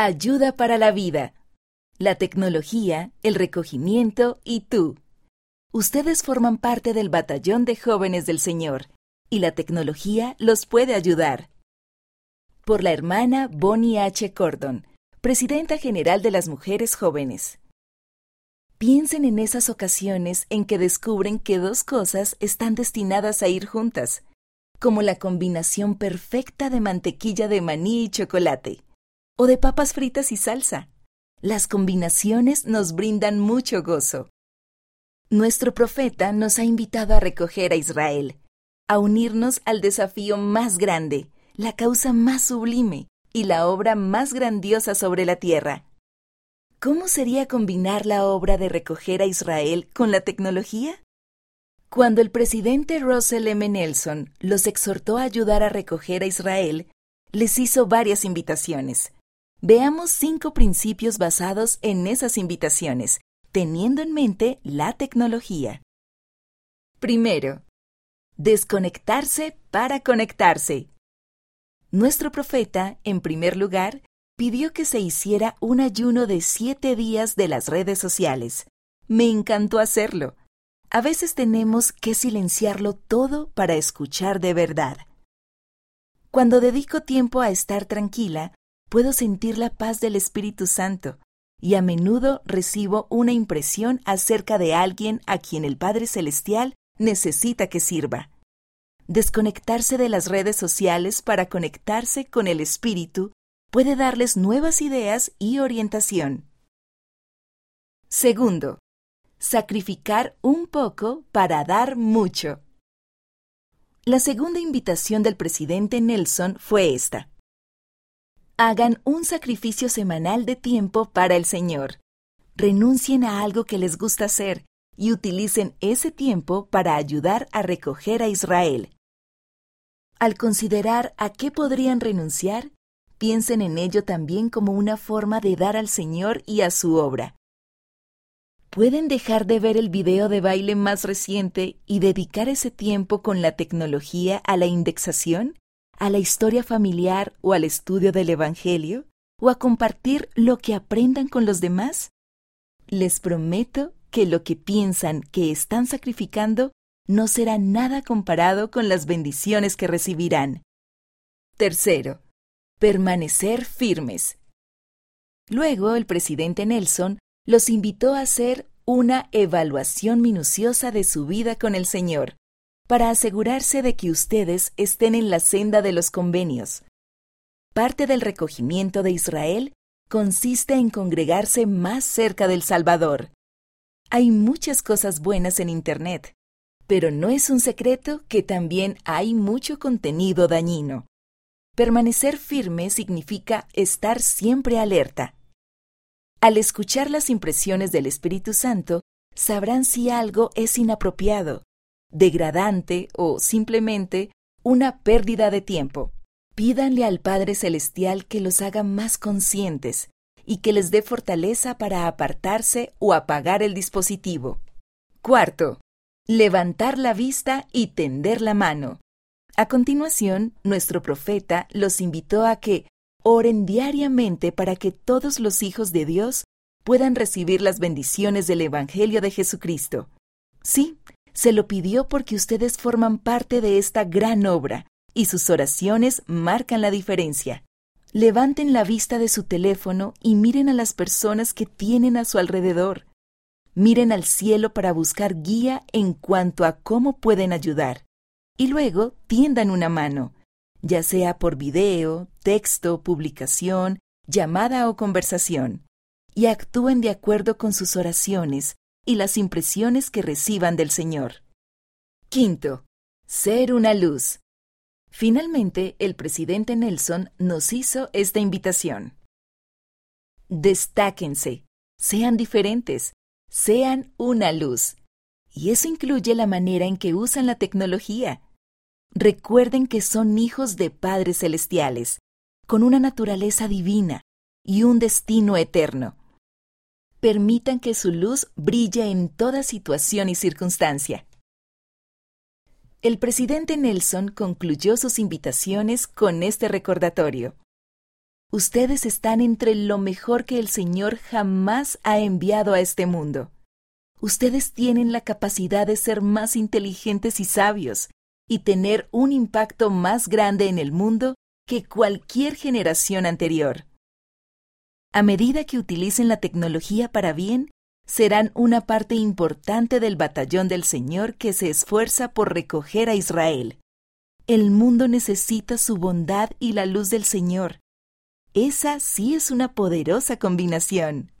Ayuda para la vida. La tecnología, el recogimiento y tú. Ustedes forman parte del batallón de jóvenes del Señor, y la tecnología los puede ayudar. Por la hermana Bonnie H. Cordon, Presidenta General de las Mujeres Jóvenes. Piensen en esas ocasiones en que descubren que dos cosas están destinadas a ir juntas, como la combinación perfecta de mantequilla de maní y chocolate o de papas fritas y salsa. Las combinaciones nos brindan mucho gozo. Nuestro profeta nos ha invitado a recoger a Israel, a unirnos al desafío más grande, la causa más sublime y la obra más grandiosa sobre la tierra. ¿Cómo sería combinar la obra de recoger a Israel con la tecnología? Cuando el presidente Russell M. Nelson los exhortó a ayudar a recoger a Israel, les hizo varias invitaciones. Veamos cinco principios basados en esas invitaciones, teniendo en mente la tecnología. Primero, desconectarse para conectarse. Nuestro profeta, en primer lugar, pidió que se hiciera un ayuno de siete días de las redes sociales. Me encantó hacerlo. A veces tenemos que silenciarlo todo para escuchar de verdad. Cuando dedico tiempo a estar tranquila, puedo sentir la paz del Espíritu Santo y a menudo recibo una impresión acerca de alguien a quien el Padre Celestial necesita que sirva. Desconectarse de las redes sociales para conectarse con el Espíritu puede darles nuevas ideas y orientación. Segundo, sacrificar un poco para dar mucho. La segunda invitación del presidente Nelson fue esta hagan un sacrificio semanal de tiempo para el Señor. Renuncien a algo que les gusta hacer y utilicen ese tiempo para ayudar a recoger a Israel. Al considerar a qué podrían renunciar, piensen en ello también como una forma de dar al Señor y a su obra. ¿Pueden dejar de ver el video de baile más reciente y dedicar ese tiempo con la tecnología a la indexación? A la historia familiar o al estudio del Evangelio o a compartir lo que aprendan con los demás? Les prometo que lo que piensan que están sacrificando no será nada comparado con las bendiciones que recibirán. Tercero, permanecer firmes. Luego el presidente Nelson los invitó a hacer una evaluación minuciosa de su vida con el Señor para asegurarse de que ustedes estén en la senda de los convenios. Parte del recogimiento de Israel consiste en congregarse más cerca del Salvador. Hay muchas cosas buenas en Internet, pero no es un secreto que también hay mucho contenido dañino. Permanecer firme significa estar siempre alerta. Al escuchar las impresiones del Espíritu Santo, sabrán si algo es inapropiado, degradante o simplemente una pérdida de tiempo. Pídanle al Padre Celestial que los haga más conscientes y que les dé fortaleza para apartarse o apagar el dispositivo. Cuarto, levantar la vista y tender la mano. A continuación, nuestro profeta los invitó a que oren diariamente para que todos los hijos de Dios puedan recibir las bendiciones del Evangelio de Jesucristo. Sí, se lo pidió porque ustedes forman parte de esta gran obra y sus oraciones marcan la diferencia. Levanten la vista de su teléfono y miren a las personas que tienen a su alrededor. Miren al cielo para buscar guía en cuanto a cómo pueden ayudar. Y luego tiendan una mano, ya sea por video, texto, publicación, llamada o conversación, y actúen de acuerdo con sus oraciones y las impresiones que reciban del Señor. Quinto, ser una luz. Finalmente, el presidente Nelson nos hizo esta invitación. Destáquense, sean diferentes, sean una luz. Y eso incluye la manera en que usan la tecnología. Recuerden que son hijos de padres celestiales, con una naturaleza divina y un destino eterno permitan que su luz brille en toda situación y circunstancia. El presidente Nelson concluyó sus invitaciones con este recordatorio. Ustedes están entre lo mejor que el Señor jamás ha enviado a este mundo. Ustedes tienen la capacidad de ser más inteligentes y sabios y tener un impacto más grande en el mundo que cualquier generación anterior. A medida que utilicen la tecnología para bien, serán una parte importante del batallón del Señor que se esfuerza por recoger a Israel. El mundo necesita su bondad y la luz del Señor. Esa sí es una poderosa combinación.